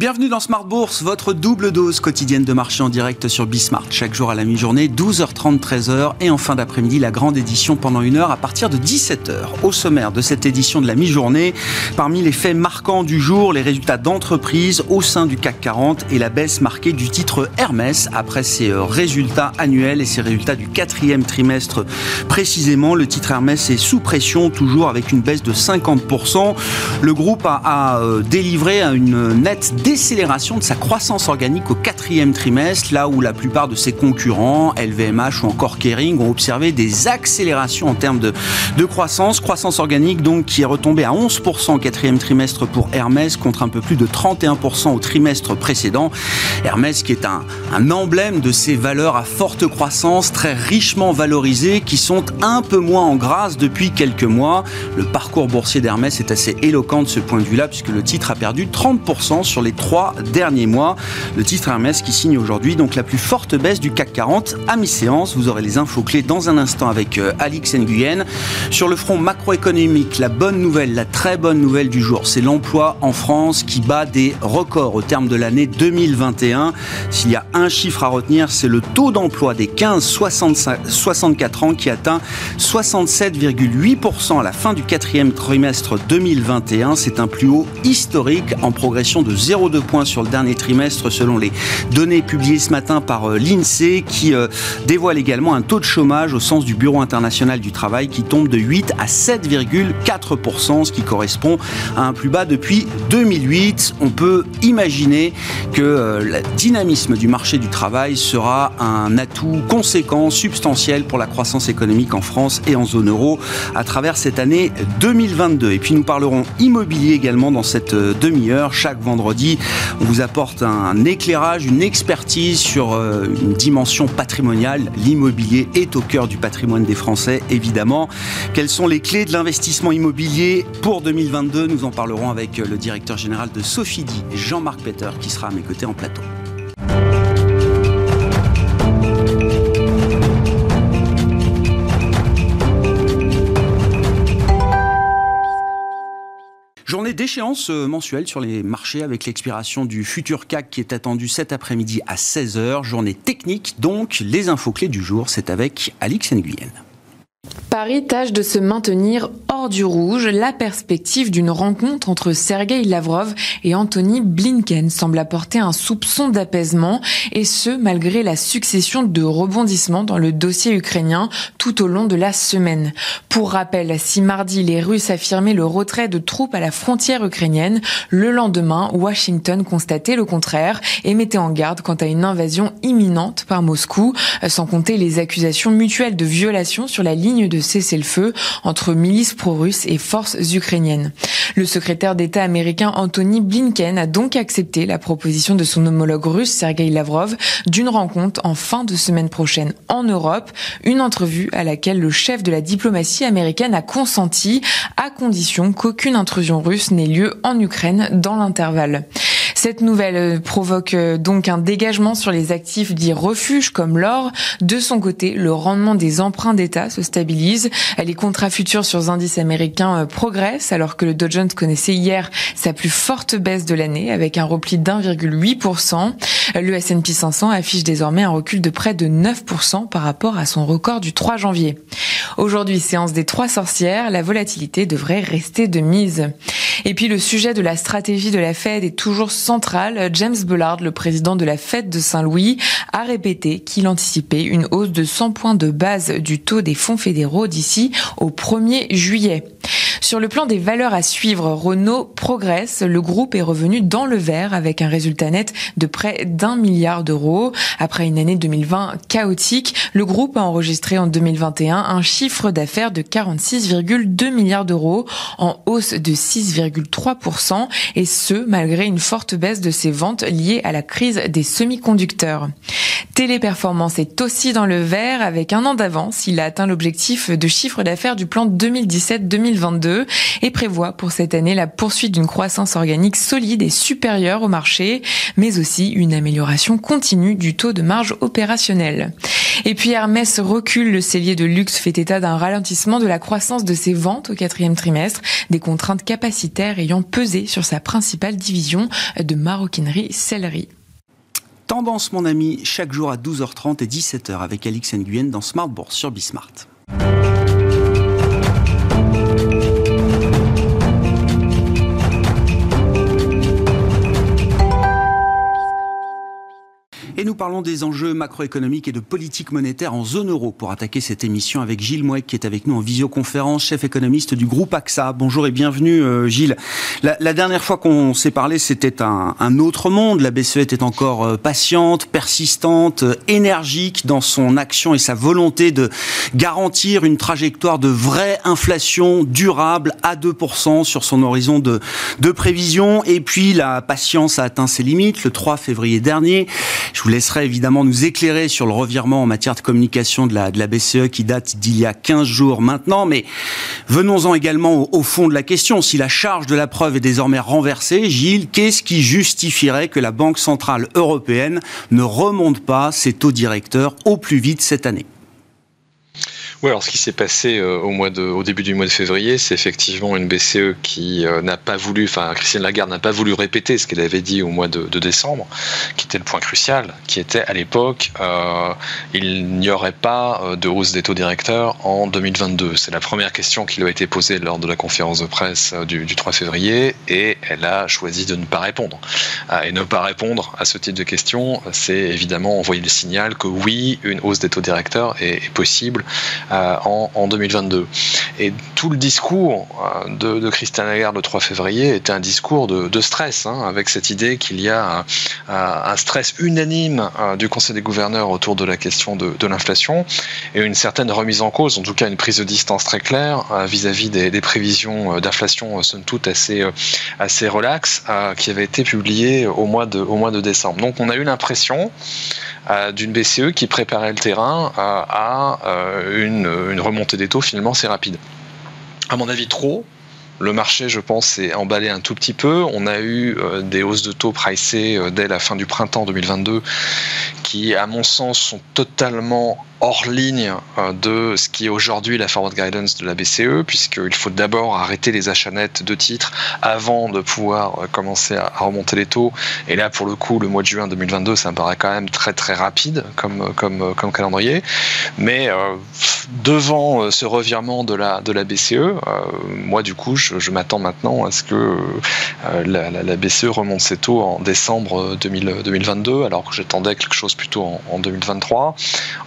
Bienvenue dans Smart Bourse, votre double dose quotidienne de marché en direct sur Bismart. Chaque jour à la mi-journée, 12h30, 13h. Et en fin d'après-midi, la grande édition pendant une heure à partir de 17h. Au sommaire de cette édition de la mi-journée, parmi les faits marquants du jour, les résultats d'entreprise au sein du CAC 40 et la baisse marquée du titre Hermès après ses euh, résultats annuels et ses résultats du quatrième trimestre précisément. Le titre Hermès est sous pression, toujours avec une baisse de 50%. Le groupe a, a euh, délivré une nette décélération de sa croissance organique au quatrième trimestre, là où la plupart de ses concurrents, LVMH ou encore Kering, ont observé des accélérations en termes de, croissance. Croissance organique donc qui est retombée à 11% au quatrième trimestre pour Hermès contre un peu plus de 31% au trimestre précédent. Hermès qui est un, un emblème de ces valeurs à forte croissance, très richement valorisées, qui sont un peu moins en grâce depuis quelques mois. Le parcours boursier d'Hermès est assez éloquent de ce point de vue-là, puisque le titre a perdu 30% sur les trois derniers mois. Le titre Hermès qui signe aujourd'hui donc la plus forte baisse du CAC 40 à mi-séance. Vous aurez les infos clés dans un instant avec euh, Alix Nguyen. Sur le front macroéconomique, la bonne nouvelle, la très bonne nouvelle du jour, c'est l'emploi en France qui bat des records au terme de l'année 2021. S'il y a un chiffre à retenir, c'est le taux d'emploi des 15-64 ans qui atteint 67,8% à la fin du quatrième trimestre 2021. C'est un plus haut historique en progression de 0,2 0,2 points sur le dernier trimestre selon les données publiées ce matin par euh, l'INSEE qui euh, dévoile également un taux de chômage au sens du Bureau international du travail qui tombe de 8 à 7,4%, ce qui correspond à un plus bas depuis 2008. On peut imaginer que euh, le dynamisme du marché du travail sera un atout conséquent, substantiel pour la croissance économique en France et en zone euro à travers cette année 2022. Et puis nous parlerons immobilier également dans cette demi-heure chaque vendredi on vous apporte un éclairage, une expertise sur euh, une dimension patrimoniale. L'immobilier est au cœur du patrimoine des Français, évidemment. Quelles sont les clés de l'investissement immobilier pour 2022 Nous en parlerons avec le directeur général de Sophidi, Jean-Marc Peter, qui sera à mes côtés en plateau. Journée d'échéance euh, mensuelle sur les marchés avec l'expiration du futur CAC qui est attendu cet après-midi à 16h. Journée technique, donc les infos clés du jour, c'est avec Alix Nguyen. Paris tâche de se maintenir hors du rouge. La perspective d'une rencontre entre Sergei Lavrov et Anthony Blinken semble apporter un soupçon d'apaisement, et ce, malgré la succession de rebondissements dans le dossier ukrainien tout au long de la semaine. Pour rappel, si mardi les Russes affirmaient le retrait de troupes à la frontière ukrainienne, le lendemain, Washington constatait le contraire et mettait en garde quant à une invasion imminente par Moscou, sans compter les accusations mutuelles de violation sur la ligne de cessez-le-feu entre milices pro-russes et forces ukrainiennes. Le secrétaire d'État américain Anthony Blinken a donc accepté la proposition de son homologue russe Sergei Lavrov d'une rencontre en fin de semaine prochaine en Europe, une entrevue à laquelle le chef de la diplomatie américaine a consenti à condition qu'aucune intrusion russe n'ait lieu en Ukraine dans l'intervalle. Cette nouvelle euh, provoque euh, donc un dégagement sur les actifs dits refuges comme l'or. De son côté, le rendement des emprunts d'État se stabilise. Les contrats futurs sur indices américains euh, progressent alors que le Dow Jones connaissait hier sa plus forte baisse de l'année avec un repli d'1,8%. Le S&P 500 affiche désormais un recul de près de 9% par rapport à son record du 3 janvier. Aujourd'hui, séance des trois sorcières, la volatilité devrait rester de mise. Et puis le sujet de la stratégie de la Fed est toujours James Bullard, le président de la Fed de Saint-Louis, a répété qu'il anticipait une hausse de 100 points de base du taux des fonds fédéraux d'ici au 1er juillet. Sur le plan des valeurs à suivre, Renault progresse. Le groupe est revenu dans le vert avec un résultat net de près d'un milliard d'euros. Après une année 2020 chaotique, le groupe a enregistré en 2021 un chiffre d'affaires de 46,2 milliards d'euros en hausse de 6,3% et ce, malgré une forte baisse de ses ventes liées à la crise des semi-conducteurs. Téléperformance est aussi dans le vert avec un an d'avance. Il a atteint l'objectif de chiffre d'affaires du plan 2017-2022 2022 et prévoit pour cette année la poursuite d'une croissance organique solide et supérieure au marché, mais aussi une amélioration continue du taux de marge opérationnelle. Et puis Hermès recule, le cellier de luxe fait état d'un ralentissement de la croissance de ses ventes au quatrième trimestre, des contraintes capacitaires ayant pesé sur sa principale division de maroquinerie sellerie. Tendance, mon ami, chaque jour à 12h30 et 17h avec Alix Nguyen dans Smart Bourse sur Bismart. Et nous parlons des enjeux macroéconomiques et de politique monétaire en zone euro pour attaquer cette émission avec Gilles Mouek qui est avec nous en visioconférence, chef économiste du groupe AXA. Bonjour et bienvenue euh, Gilles. La, dernière fois qu'on s'est parlé, c'était un, autre monde. La BCE était encore euh, patiente, persistante, euh, énergique dans son action et sa volonté de garantir une trajectoire de vraie inflation durable à 2% sur son horizon de, prévision. Et puis la patience a atteint ses limites le 3 février dernier. Laisserai évidemment nous éclairer sur le revirement en matière de communication de la, de la BCE qui date d'il y a 15 jours maintenant. Mais venons-en également au, fond de la question. Si la charge de la preuve est désormais renversée, Gilles, qu'est-ce qui justifierait que la Banque Centrale Européenne ne remonte pas ses taux directeurs au plus vite cette année? Oui, alors ce qui s'est passé euh, au, mois de, au début du mois de février, c'est effectivement une BCE qui euh, n'a pas voulu, enfin Christine Lagarde n'a pas voulu répéter ce qu'elle avait dit au mois de, décembre, qui était le point crucial, qui était à l'époque, euh, il n'y aurait pas de hausse des taux directeurs en 2022. C'est la première question qui lui a été posée lors de la conférence de presse du, du 3 février, et elle a choisi de ne pas répondre. et ne pas répondre à ce type de questions, c'est évidemment envoyer le signal que oui, une hausse des taux directeurs est possible euh, en, 2022. Et tout le discours euh, de, de Christian Lagarde le 3 février était un discours de, stress, hein, avec cette idée qu'il y a un, stress unanime euh, du Conseil des gouverneurs autour de la question de, l'inflation et une certaine remise en cause, en tout cas une prise de distance très claire vis-à-vis des, prévisions d'inflation, somme toute assez, assez qui avaient été publiées au mois de décembre. Donc on a eu l'impression d'une BCE qui préparait le terrain à une une, remontée des taux finalement c'est rapide. À mon avis, trop. Le marché, je pense, s'est emballé un tout petit peu. On a eu euh, des hausses de taux pricées euh, dès la fin du printemps 2022 qui, à mon sens, sont totalement hors ligne euh, de ce qui est aujourd'hui la forward guidance de la BCE, puisqu'il faut d'abord arrêter les achats nets de titres avant de pouvoir euh, commencer à remonter les taux. Et là, pour le coup, le mois de juin 2022, ça me paraît quand même très très rapide comme, comme, comme calendrier. Mais euh, devant ce revirement de la, de la BCE, moi du coup, je, m'attends maintenant à ce que la, BCE remonte ses taux en décembre 2022, alors que j'attendais quelque chose plutôt en, en 2023.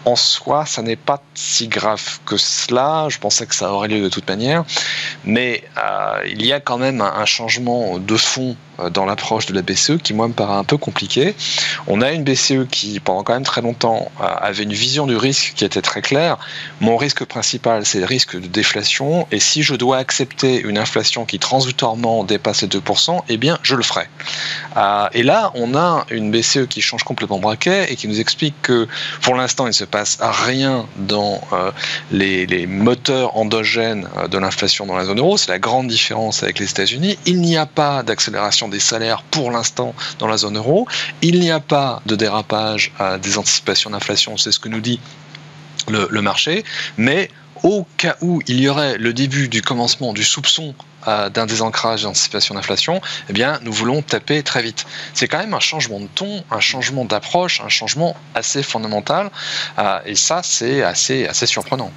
En ça n'est pas si grave que cela. Je pensais que ça aurait lieu de toute manière. Mais euh, il y a quand même un, changement de fond dans l'approche de la BCE qui, moi, me paraît un peu compliqué. On a une BCE qui, pendant quand même très longtemps, euh, avait une vision du risque qui était très claire. Mon risque principal, c'est le risque de déflation. Et si je dois accepter une inflation qui transitoirement dépasse les 2%, eh bien, je le ferai. et là, on a une BCE qui change complètement braquet et qui nous explique que, pour l'instant, il ne se passe rien dans euh, les, moteurs endogènes euh, de l'inflation dans la zone euro. C'est la grande différence avec les États-Unis. Il n'y a pas d'accélération des salaires pour l'instant dans la zone euro. Il n'y a pas de dérapage à des anticipations d'inflation. C'est ce que nous dit le, le marché. Mais au cas où il y aurait le début du commencement du soupçon euh, d'un désancrage d'anticipation d'inflation, eh bien, nous voulons taper très vite. C'est quand même un changement de ton, un changement d'approche, un changement assez fondamental, euh, et ça, c'est assez, assez surprenant.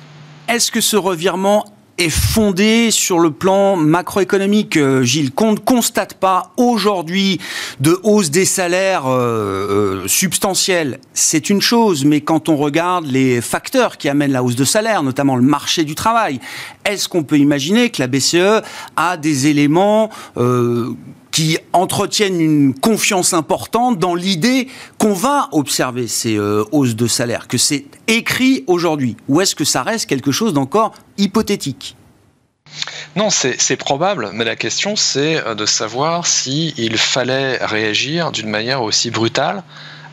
Est-ce que ce revirement est fondé sur le plan macroéconomique. Euh, Gilles, qu'on ne constate pas aujourd'hui de hausse des salaires euh, euh, substantielle, c'est une chose, mais quand on regarde les facteurs qui amènent la hausse de salaire, notamment le marché du travail, est-ce qu'on peut imaginer que la BCE a des éléments qui entretiennent une confiance importante dans l'idée qu'on va observer ces euh, hausses de salaire, que c'est écrit aujourd'hui. Ou est-ce que ça reste quelque chose d'encore hypothétique? Non, c'est probable, mais la question c'est euh, de savoir s'il fallait réagir d'une manière aussi brutale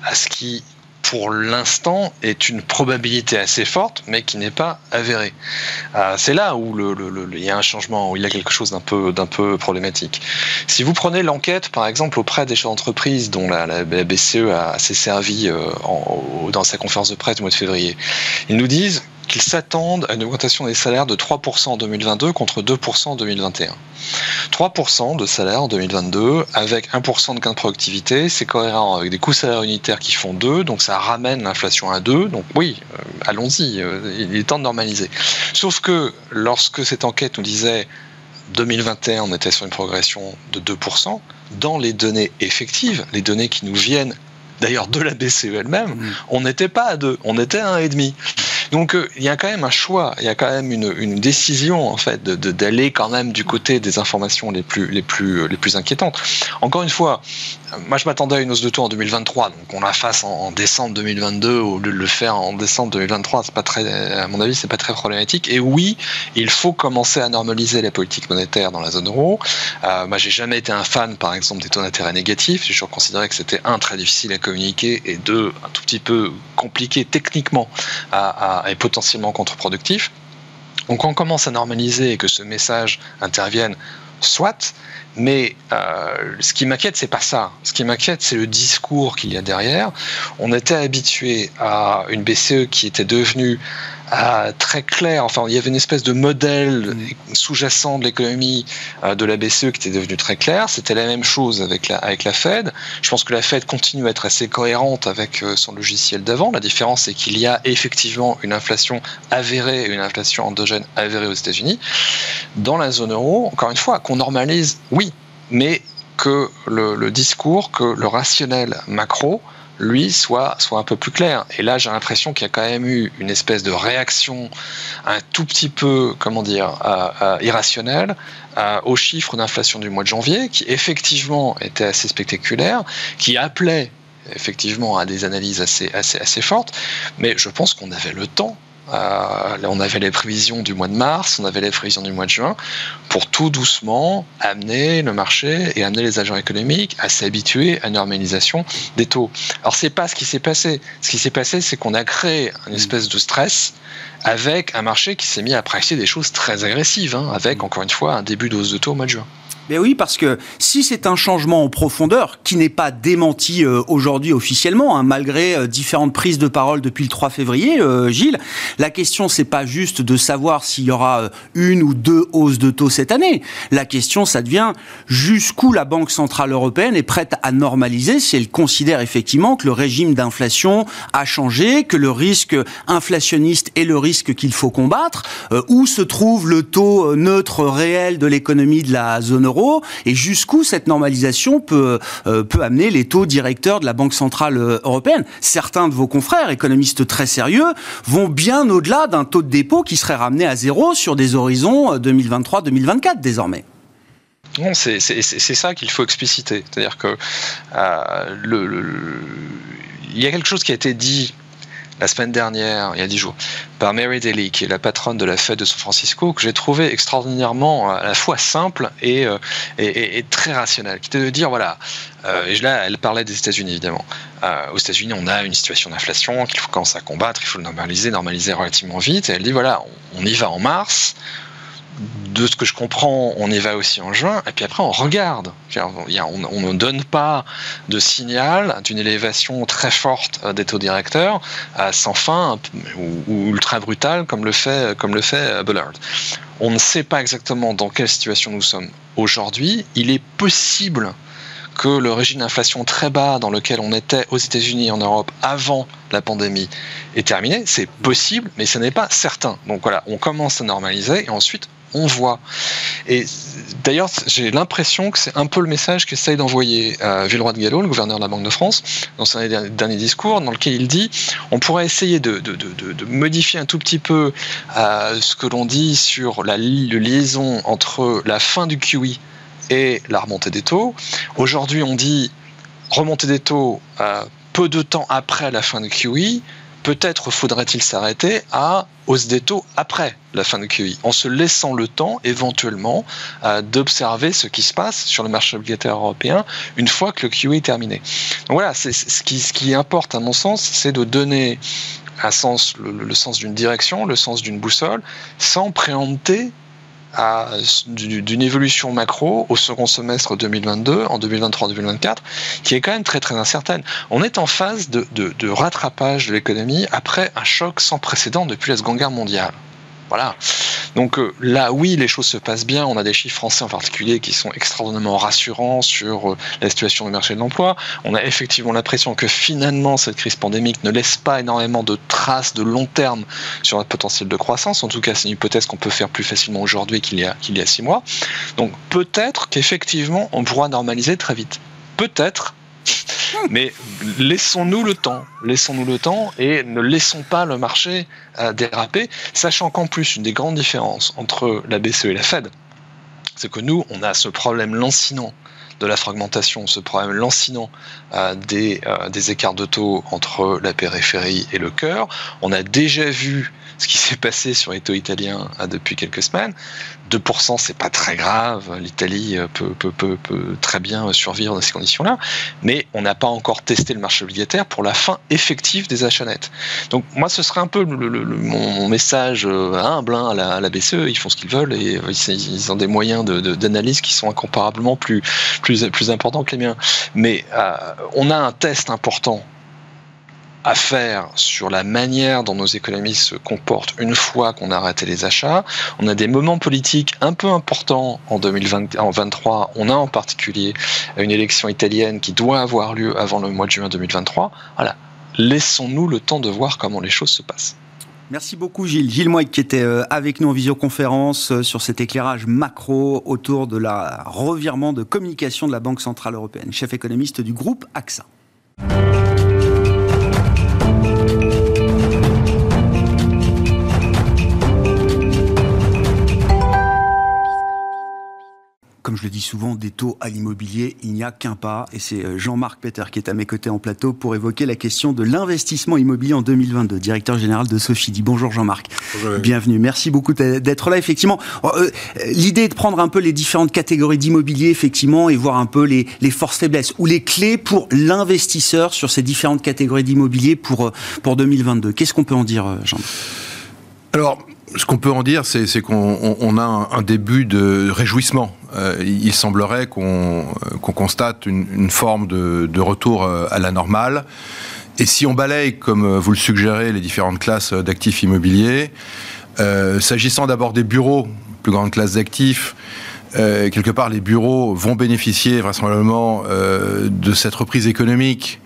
à ce qui pour l'instant, est une probabilité assez forte, mais qui n'est pas avérée. Euh, c'est là où il y a un changement, où il y a quelque chose d'un peu, d'un peu problématique. Si vous prenez l'enquête, par exemple, auprès des chefs d'entreprise dont la, BCE a, s'est servi euh, dans sa conférence de presse du mois de février, ils nous disent qu'ils s'attendent à une augmentation des salaires de 3% en 2022 contre 2% en 2021. 3% de salaire en 2022 avec 1% de gain de productivité, c'est cohérent avec des coûts salaires unitaires qui font 2, donc ça ramène l'inflation à 2. Donc oui, euh, allons-y, euh, il est temps de normaliser. Sauf que lorsque cette enquête nous disait 2021, on était sur une progression de 2%, dans les données effectives, les données qui nous viennent d'ailleurs de la BCE elle-même, mmh. on n'était pas à 2, on était à 1,5. Donc euh, il y a quand même un choix, il y a quand même une, décision en fait d'aller de, quand même du côté des informations les plus les plus les plus inquiétantes. Encore une fois, moi je m'attendais à une hausse de taux en 2023, donc on la fasse en, décembre 2022 au lieu de le faire en décembre 2023, c'est pas très, à mon avis, c'est pas très problématique. Et oui, il faut commencer à normaliser la politique monétaire dans la zone euro. Euh, moi j'ai jamais été un fan, par exemple, des taux d'intérêt négatifs. J'ai toujours considéré que c'était un très difficile à communiquer et deux un tout petit peu compliqué techniquement est potentiellement contre-productif. Donc on commence à normaliser et que ce message intervienne, soit, mais euh, ce qui m'inquiète, c'est pas ça. Ce qui m'inquiète, c'est le discours qu'il y a derrière. On était habitué à une BCE qui était devenue euh, très clair. Enfin, il y avait une espèce de modèle sous-jacent de l'économie euh, de la BCE qui était devenu très clair. C'était la même chose avec la, avec la Fed. Je pense que la Fed continue à être assez cohérente avec euh, son logiciel d'avant. La différence, c'est qu'il y a effectivement une inflation avérée, une inflation endogène avérée aux États-Unis. Dans la zone euro, encore une fois, qu'on normalise, oui, mais que le, le discours, que le rationnel macro lui, soit, soit un peu plus clair. Et là, j'ai l'impression qu'il y a quand même eu une espèce de réaction un tout petit peu, comment dire, euh, euh, irrationnelle euh, aux chiffres d'inflation du mois de janvier, qui effectivement était assez spectaculaire, qui appelait effectivement à des analyses assez, assez, assez fortes, mais je pense qu'on avait le temps euh, on avait les prévisions du mois de mars, on avait les prévisions du mois de juin, pour tout doucement amener le marché et amener les agents économiques à s'habituer à une normalisation des taux. Alors c'est pas ce qui s'est passé. Ce qui s'est passé, c'est qu'on a créé une espèce de stress avec un marché qui s'est mis à pratiquer des choses très agressives, hein, avec encore une fois un début de hausse de taux au mois de juin. Mais oui, parce que si c'est un changement en profondeur qui n'est pas démenti euh, aujourd'hui officiellement, hein, malgré euh, différentes prises de parole depuis le 3 février, euh, Gilles, la question c'est pas juste de savoir s'il y aura une ou deux hausses de taux cette année. La question, ça devient jusqu'où la Banque centrale européenne est prête à normaliser si elle considère effectivement que le régime d'inflation a changé, que le risque inflationniste est le risque qu'il faut combattre, où se trouve le taux neutre réel de l'économie de la zone euro et jusqu'où cette normalisation peut, euh, peut amener les taux directeurs de la Banque Centrale euh, Européenne. Certains de vos confrères, économistes très sérieux, vont bien au-delà d'un taux de dépôt qui serait ramené à zéro sur des horizons 2023-2024 euh, désormais. Non, c'est ça qu'il faut expliciter. C'est-à-dire que le, il y a quelque chose qui a été dit la semaine dernière, il y a dix jours, par Mary Daly, qui est la patronne de la fête de San Francisco, que j'ai trouvé extraordinairement à la fois simple et, euh, très rationnel, qui était de dire, voilà, euh, et là, elle parlait des États-Unis, évidemment. Euh, aux États-Unis, on a une situation d'inflation qu'il faut commencer à combattre, il faut le normaliser, normaliser relativement vite, et elle dit, voilà, on y va en mars, de ce que je comprends, on y va aussi en juin, et puis après on regarde. On ne donne pas de signal d'une élévation très forte euh, des taux directeurs sans fin ou, ultra brutale comme le fait, comme le fait euh, Bullard. On ne sait pas exactement dans quelle situation nous sommes aujourd'hui. Il est possible que le régime d'inflation très bas dans lequel on était aux États-Unis et en Europe avant la pandémie est terminé. C'est possible, mais ce n'est pas certain. Donc voilà, on commence à normaliser et ensuite on voit. Et d'ailleurs, j'ai l'impression que c'est un peu le message qu'essaye d'envoyer euh, Villeroy de Gallo, le gouverneur de la Banque de France, dans son dernier discours, dans lequel il dit on pourrait essayer de, modifier un tout petit peu euh, ce que l'on dit sur la, liaison entre la fin du QE et la remontée des taux. Aujourd'hui, on dit remontée des taux euh, peu de temps après la fin du QE peut-être faudrait-il s'arrêter à hausse des taux après la fin de QI, en se laissant le temps éventuellement euh, d'observer ce qui se passe sur le marché obligataire européen une fois que le QE est terminé. Donc voilà, c'est, ce, qui, ce qui importe à mon sens, c'est de donner un sens, le sens d'une direction, le sens d'une boussole, sans préempter d'une évolution macro au second semestre 2022, en 2023-2024, qui est quand même très très incertaine. On est en phase de, de rattrapage de l'économie après un choc sans précédent depuis la Seconde Guerre mondiale. Voilà. Donc euh, là, oui, les choses se passent bien. On a des chiffres français en particulier qui sont extraordinairement rassurants sur euh, la situation du marché de l'emploi. On a effectivement l'impression que finalement, cette crise pandémique ne laisse pas énormément de traces de long terme sur notre potentiel de croissance. En tout cas, c'est une hypothèse qu'on peut faire plus facilement aujourd'hui qu'il y, qu'il y a six mois. Donc peut-être qu'effectivement, on pourra normaliser très vite. Peut-être, mais laissons-nous le temps, laissons-nous le temps et ne laissons pas le marché euh, déraper, sachant qu'en plus, une des grandes différences entre la BCE et la Fed, c'est que nous, on a ce problème lancinant de la fragmentation, ce problème lancinant euh, euh, des écarts de taux entre la périphérie et le cœur. On a déjà vu ce qui s'est passé sur les taux italiens depuis quelques semaines. 2%, c'est pas très grave. L'Italie euh, peut, très bien survivre dans ces conditions-là. Mais on n'a pas encore testé le marché obligataire pour la fin effective des achats nets. Donc, moi, ce serait un peu mon, message euh, humble hein, à, la, BCE. Ils font ce qu'ils veulent et euh, ils ont des moyens d'analyse qui sont incomparablement plus, importants que les miens. Mais on a un test important à faire sur la manière dont nos économies se comportent une fois qu'on a arrêté les achats. On a des moments politiques un peu importants en 2023. On a en particulier une élection italienne qui doit avoir lieu avant le mois de juin 2023. Voilà. Laissons-nous le temps de voir comment les choses se passent. Merci beaucoup Gilles. Gilles Moy qui était euh, avec nous en visioconférence euh, sur cet éclairage macro autour de la revirement de communication de la Banque Centrale Européenne, chef économiste du groupe AXA. Comme je le dis souvent, des taux à l'immobilier, il n'y a qu'un pas. Et c'est euh, Jean-Marc Peter qui est à mes côtés en plateau pour évoquer la question de l'investissement immobilier en 2022, directeur général de Sophie. Bonjour Jean-Marc. Bienvenue. Merci beaucoup d'être là. Effectivement, oh, euh, l'idée est de prendre un peu les différentes catégories d'immobilier, effectivement, et voir un peu les, les forces faiblesses ou les clés pour l'investisseur sur ces différentes catégories d'immobilier pour, euh, pour 2022. Qu'est-ce qu'on peut en dire, Jean marc Alors, ce qu'on peut en dire, c'est qu'on a un, début de réjouissement. Euh, il semblerait qu'on constate une, forme de, retour euh, à la normale. Et si on balaye, comme vous le suggérez, les différentes classes d'actifs immobiliers, euh, s'agissant d'abord des bureaux, plus grande classe d'actifs, quelque part, les bureaux vont bénéficier vraisemblablement de cette reprise économique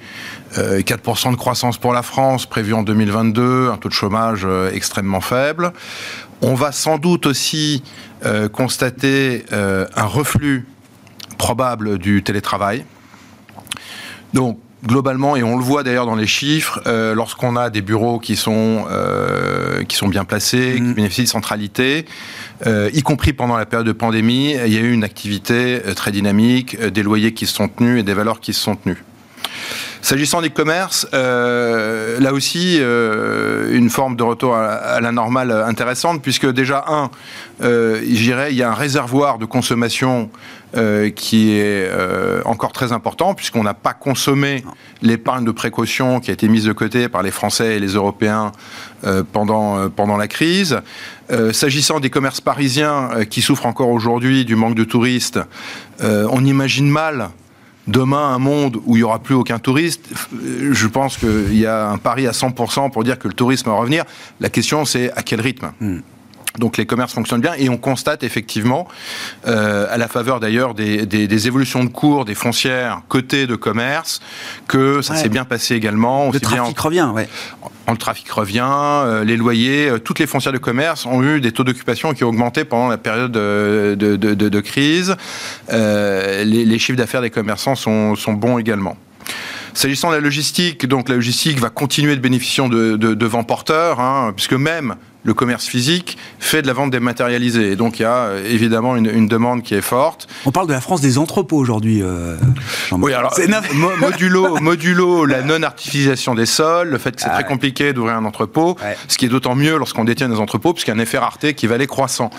4% euh, de croissance pour la France prévu en 2022, un taux de chômage euh, extrêmement faible. On va sans doute aussi euh, constater un reflux probable du télétravail. Donc, globalement, et on le voit d'ailleurs dans les chiffres, lorsqu'on a des bureaux qui sont, qui sont bien placés, qui mmh. bénéficient de centralité, y compris pendant la période de pandémie, il y a eu une activité très dynamique, des loyers qui se sont tenus et des valeurs qui se sont tenues. S'agissant des commerces, euh, là aussi, euh, une forme de retour à, la normale intéressante, puisque déjà, un, euh, il y a un réservoir de consommation qui est encore très important, puisqu'on n'a pas consommé l'épargne de précaution qui a été mise de côté par les Français et les Européens pendant la crise. S'agissant des commerces parisiens qui souffrent encore aujourd'hui du manque de touristes, on imagine mal demain un monde où il n'y aura plus aucun touriste, je pense qu'il y a un pari à 100% pour dire que le tourisme va revenir. La question, c'est à quel rythme? Hmm. Donc les commerces fonctionnent bien et on constate effectivement, euh, à la faveur d'ailleurs des, des, des, évolutions de cours des foncières côté de commerce, que ça s'est bien passé également. Le trafic revient, ouais. Le trafic revient, euh, les loyers, euh, toutes les foncières de commerce ont eu des taux d'occupation qui ont augmenté pendant la période de, de, de, de crise. Euh, les, les, chiffres d'affaires des commerçants sont, sont bons également. S'agissant de la logistique, donc la logistique va continuer de bénéficier de, de, de vents porteurs, hein, puisque même le commerce physique fait de la vente dématérialisée. Et donc il y a évidemment une, demande qui est forte. On parle de la France des entrepôts aujourd'hui. oui, alors modulo, modulo la non-artificialisation des sols, le fait que c'est ah très compliqué d'ouvrir un entrepôt, ce qui est d'autant mieux lorsqu'on détient des entrepôts, puisqu'il y a un effet rareté qui va aller croissant.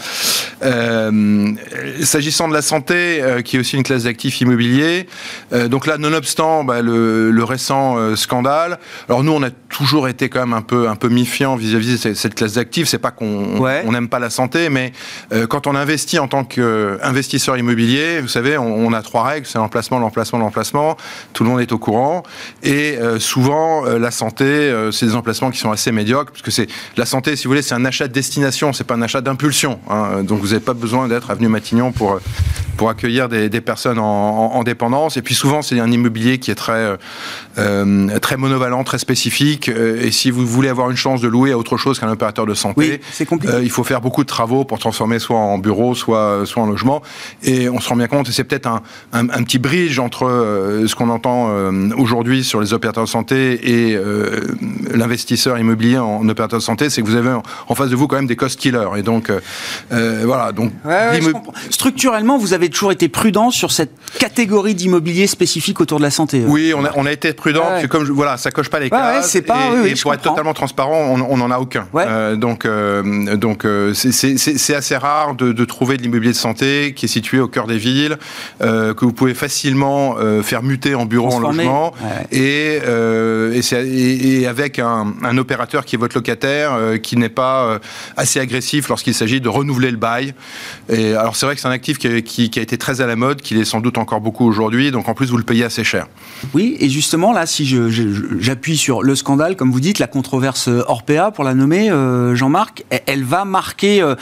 S'agissant de la santé, qui est aussi une classe d'actifs immobiliers, donc là, nonobstant bah, le, le, récent scandale, alors nous, on a toujours été quand même un peu, un peu méfiant vis-à-vis de cette classe d'actifs. C'est pas qu'on on n'aime pas la santé, mais euh, quand on investit en tant qu'investisseur immobilier, vous savez, on, a trois règles c'est l'emplacement, l'emplacement, l'emplacement. Tout le monde est au courant. Et euh, souvent, euh, la santé, c'est des emplacements qui sont assez médiocres, puisque c'est la santé, si vous voulez, c'est un achat de destination, c'est pas un achat d'impulsion. Hein. Donc vous n'avez pas besoin d'être avenue Matignon pour pour accueillir des, des personnes en, en, dépendance. Et puis souvent, c'est un immobilier qui est très euh, très monovalent, très spécifique. Euh, et si vous voulez avoir une chance de louer à autre chose qu'un opérateur de santé, euh, il faut faire beaucoup de travaux pour transformer soit en bureau, soit, soit en logement. Et on se rend bien compte, et c'est peut-être un, un, un, petit bridge entre ce qu'on entend aujourd'hui sur les opérateurs de santé et l'investisseur immobilier en, opérateur de santé, c'est que vous avez en, face de vous quand même des cost killers. Et donc, voilà. Donc, structurellement, vous avez toujours été prudent sur cette catégorie d'immobilier spécifique autour de la santé. Oui, on a, on a été prudent, parce que comme je, voilà, ça coche pas les cases. c'est pas, et, pour être totalement transparent, on n'en a aucun. Euh, donc, euh, donc euh, c'est assez rare de, de trouver de l'immobilier de santé qui est situé au cœur des villes, euh, que vous pouvez facilement euh, faire muter en bureau, en logement, et, et, et, avec un, un, opérateur qui est votre locataire, qui n'est pas assez agressif lorsqu'il s'agit de renouveler le bail. Et alors c'est vrai que c'est un actif qui, qui, qui, a été très à la mode, qui est sans doute encore beaucoup aujourd'hui, donc en plus vous le payez assez cher. Oui, et justement là, si j'appuie sur le scandale, comme vous dites, la controverse Orpea, pour la nommer, euh, Jean-Marc, elle va marquer euh,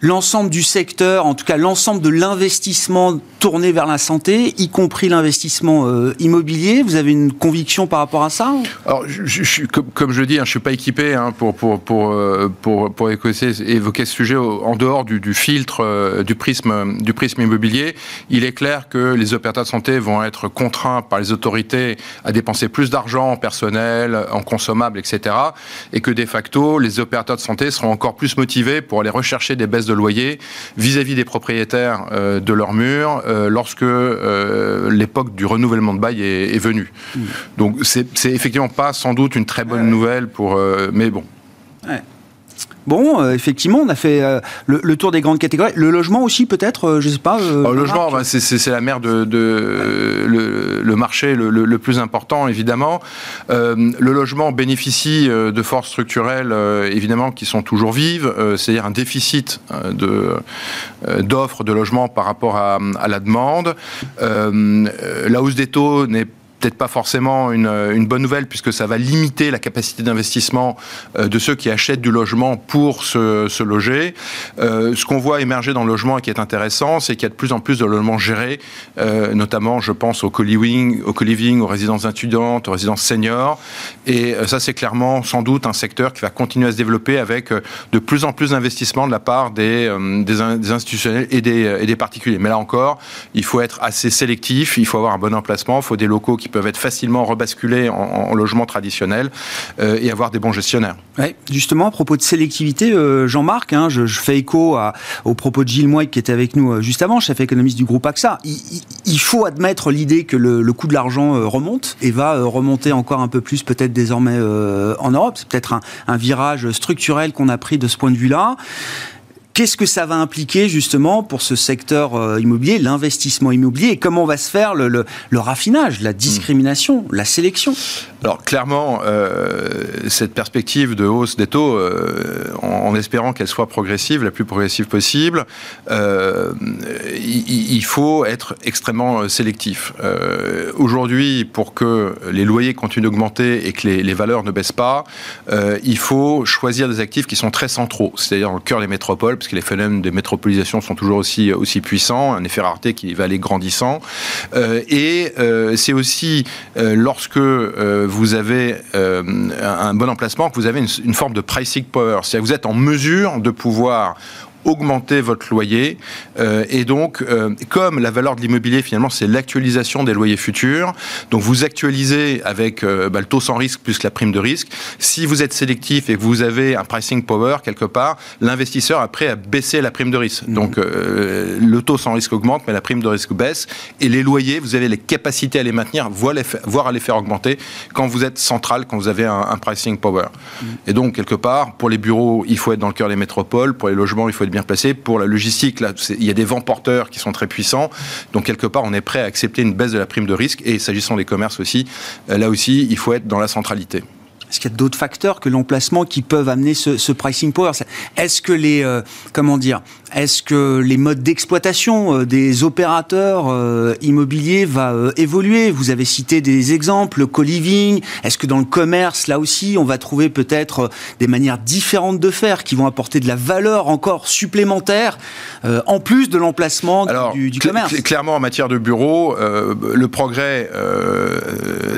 l'ensemble du secteur, en tout cas l'ensemble de l'investissement tourné vers la santé, y compris l'investissement euh, immobilier. Vous avez une conviction par rapport à ça Alors, je, comme, je dis, hein, je ne suis pas équipé hein, pour, pour, pour, pour, pour évoquer, ce sujet en dehors du, filtre, du, prisme, du prisme immobilier. Il est clair que les opérateurs de santé vont être contraints par les autorités à dépenser plus d'argent en personnel, en consommables, etc. Et que de facto, les opérateurs de santé seront encore plus motivés pour aller rechercher des baisses de loyer vis-à-vis des propriétaires euh, de leurs murs euh, lorsque euh, l'époque du renouvellement de bail est, venue. Mmh. Donc c'est effectivement pas sans doute une très bonne nouvelle pour... mais bon. Bon, euh, effectivement, on a fait euh, le, tour des grandes catégories. Le logement aussi, peut-être, euh, je ne sais pas. le logement, bah, c'est la mère de, le, marché le, plus important, évidemment. le logement bénéficie de forces structurelles, évidemment, qui sont toujours vives, c'est-à-dire un déficit de d'offres de logement par rapport à, à la demande. la hausse des taux n'est peut-être pas forcément une, une, bonne nouvelle puisque ça va limiter la capacité d'investissement euh, de ceux qui achètent du logement pour se, loger. Euh, ce qu'on voit émerger dans le logement et qui est intéressant, c'est qu'il y a de plus en plus de logements gérés, euh, notamment je pense au co-living, au, co aux résidences étudiantes, aux résidences seniors. Et euh, ça, c'est clairement sans doute un secteur qui va continuer à se développer avec euh, de plus en plus d'investissements de la part des, institutionnels et des particuliers. Mais là encore, il faut être assez sélectif, il faut avoir un bon emplacement, il faut des locaux qui peuvent être facilement rebasculés en, logement traditionnel euh, et avoir des bons gestionnaires. Justement, à propos de sélectivité, euh, Jean-Marc, hein, je, fais écho à, au propos de Gilles Moy qui était avec nous euh, juste avant, chef économiste du groupe AXA. Il, faut admettre l'idée que le, coût de l'argent remonte et va remonter encore un peu plus peut-être désormais en Europe. C'est peut-être un virage structurel qu'on a pris de ce point de vue-là. Qu'est-ce que ça va impliquer justement pour ce secteur euh, immobilier, l'investissement immobilier, et comment va se faire le, le, le raffinage, la discrimination, la sélection? Alors clairement, euh, cette perspective de hausse des taux, euh, en, espérant qu'elle soit progressive, la plus progressive possible, euh, il, il, faut être extrêmement sélectif. Aujourd'hui, pour que les loyers continuent d'augmenter et que les, les, valeurs ne baissent pas, il faut choisir des actifs qui sont très centraux, c'est-à-dire dans le cœur des métropoles parce que les phénomènes de métropolisation sont toujours aussi, aussi puissants, un effet rareté qui va aller grandissant. Euh, et euh, c'est aussi euh, lorsque vous avez un bon emplacement que vous avez une, une forme de pricing power, c'est-à-dire que vous êtes en mesure de pouvoir augmenter votre loyer. Euh, et donc, euh, comme la valeur de l'immobilier, finalement, c'est l'actualisation des loyers futurs, donc vous actualisez avec euh, bah, le taux sans risque plus la prime de risque. Si vous êtes sélectif et que vous avez un pricing power quelque part, l'investisseur est prêt à baisser la prime de risque. Mmh. Donc, le taux sans risque augmente, mais la prime de risque baisse. Et les loyers, vous avez les capacités à les maintenir, voire à les faire augmenter quand vous êtes central, quand vous avez un, pricing power. Mmh. Et donc, quelque part, pour les bureaux, il faut être dans le cœur des métropoles. Pour les logements, il faut être bien placé. Pour la logistique, il y a des vents porteurs qui sont très puissants. Donc, quelque part, on est prêt à accepter une baisse de la prime de risque. Et s'agissant des commerces aussi, euh, là aussi, il faut être dans la centralité. Est-ce qu'il y a d'autres facteurs que l'emplacement qui peuvent amener ce, pricing power Est-ce que les euh, comment dire Est-ce que les modes d'exploitation euh, des opérateurs euh, immobiliers va évoluer Vous avez cité des exemples, co-living. Est-ce que dans le commerce, là aussi, on va trouver peut-être des manières différentes de faire qui vont apporter de la valeur encore supplémentaire en plus de l'emplacement du, du, commerce Clairement, en matière de bureaux, le progrès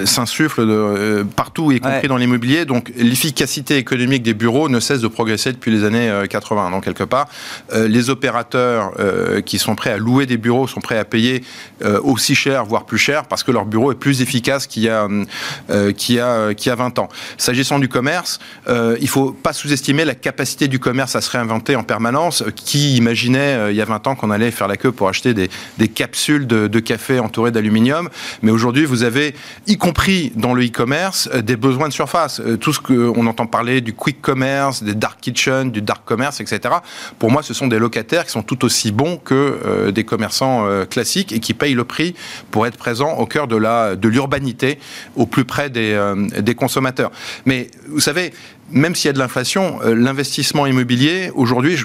s'insuffle partout, y compris dans l'immobilier donc l'efficacité économique des bureaux ne cesse de progresser depuis les années 80. Euh, donc quelque part, euh, les opérateurs euh, qui sont prêts à louer des bureaux sont prêts à payer aussi cher, voire plus cher, parce que leur bureau est plus efficace qu'il y a, qu'il y a, qu'il y a 20 ans. S'agissant du commerce, il faut pas sous-estimer la capacité du commerce à se réinventer en permanence. Qui imaginait il y a 20 ans qu'on allait faire la queue pour acheter des, capsules de café entourées d'aluminium? Mais aujourd'hui, vous avez, y compris dans le e-commerce, des besoins de surface. Euh, tout ce qu'on entend parler du quick commerce, des dark kitchen, du dark commerce, etc. Pour moi, ce sont des locataires qui sont tout aussi bons que euh, des commerçants euh, classiques et qui payent le prix pour être présents au cœur de la de l'urbanité, au plus près des, des consommateurs. Mais vous savez, même s'il y a de l'inflation, euh, l'investissement immobilier, aujourd'hui,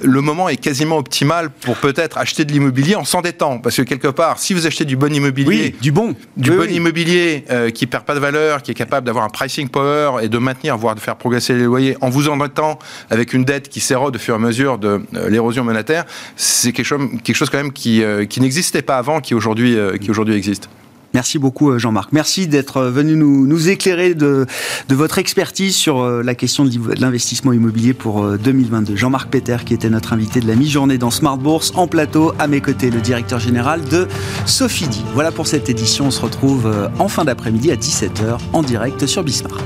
le moment est quasiment optimal pour peut-être acheter de l'immobilier en s'endettant. Parce que quelque part, si vous achetez du bon immobilier, du bon, du bon immobilier euh, qui perd pas de valeur, qui est capable d'avoir un pricing power et de maintenir, voire de faire progresser les loyers, en vous endettant avec une dette qui s'érode au fur et à mesure de euh, l'érosion monétaire, c'est quelque chose, quelque chose quand même qui, qui n'existait pas avant, qui aujourd'hui, qui aujourd'hui existe. Merci beaucoup euh, Jean-Marc. Merci d'être euh, venu nous, éclairer de, votre expertise sur euh, la question de l'investissement immobilier pour 2022. Jean-Marc Peter qui était notre invité de la mi-journée dans Smart Bourse en plateau à mes côtés, le directeur général de Sophie Voilà pour cette édition. On se retrouve en fin d'après-midi à 17h en direct sur Bismart.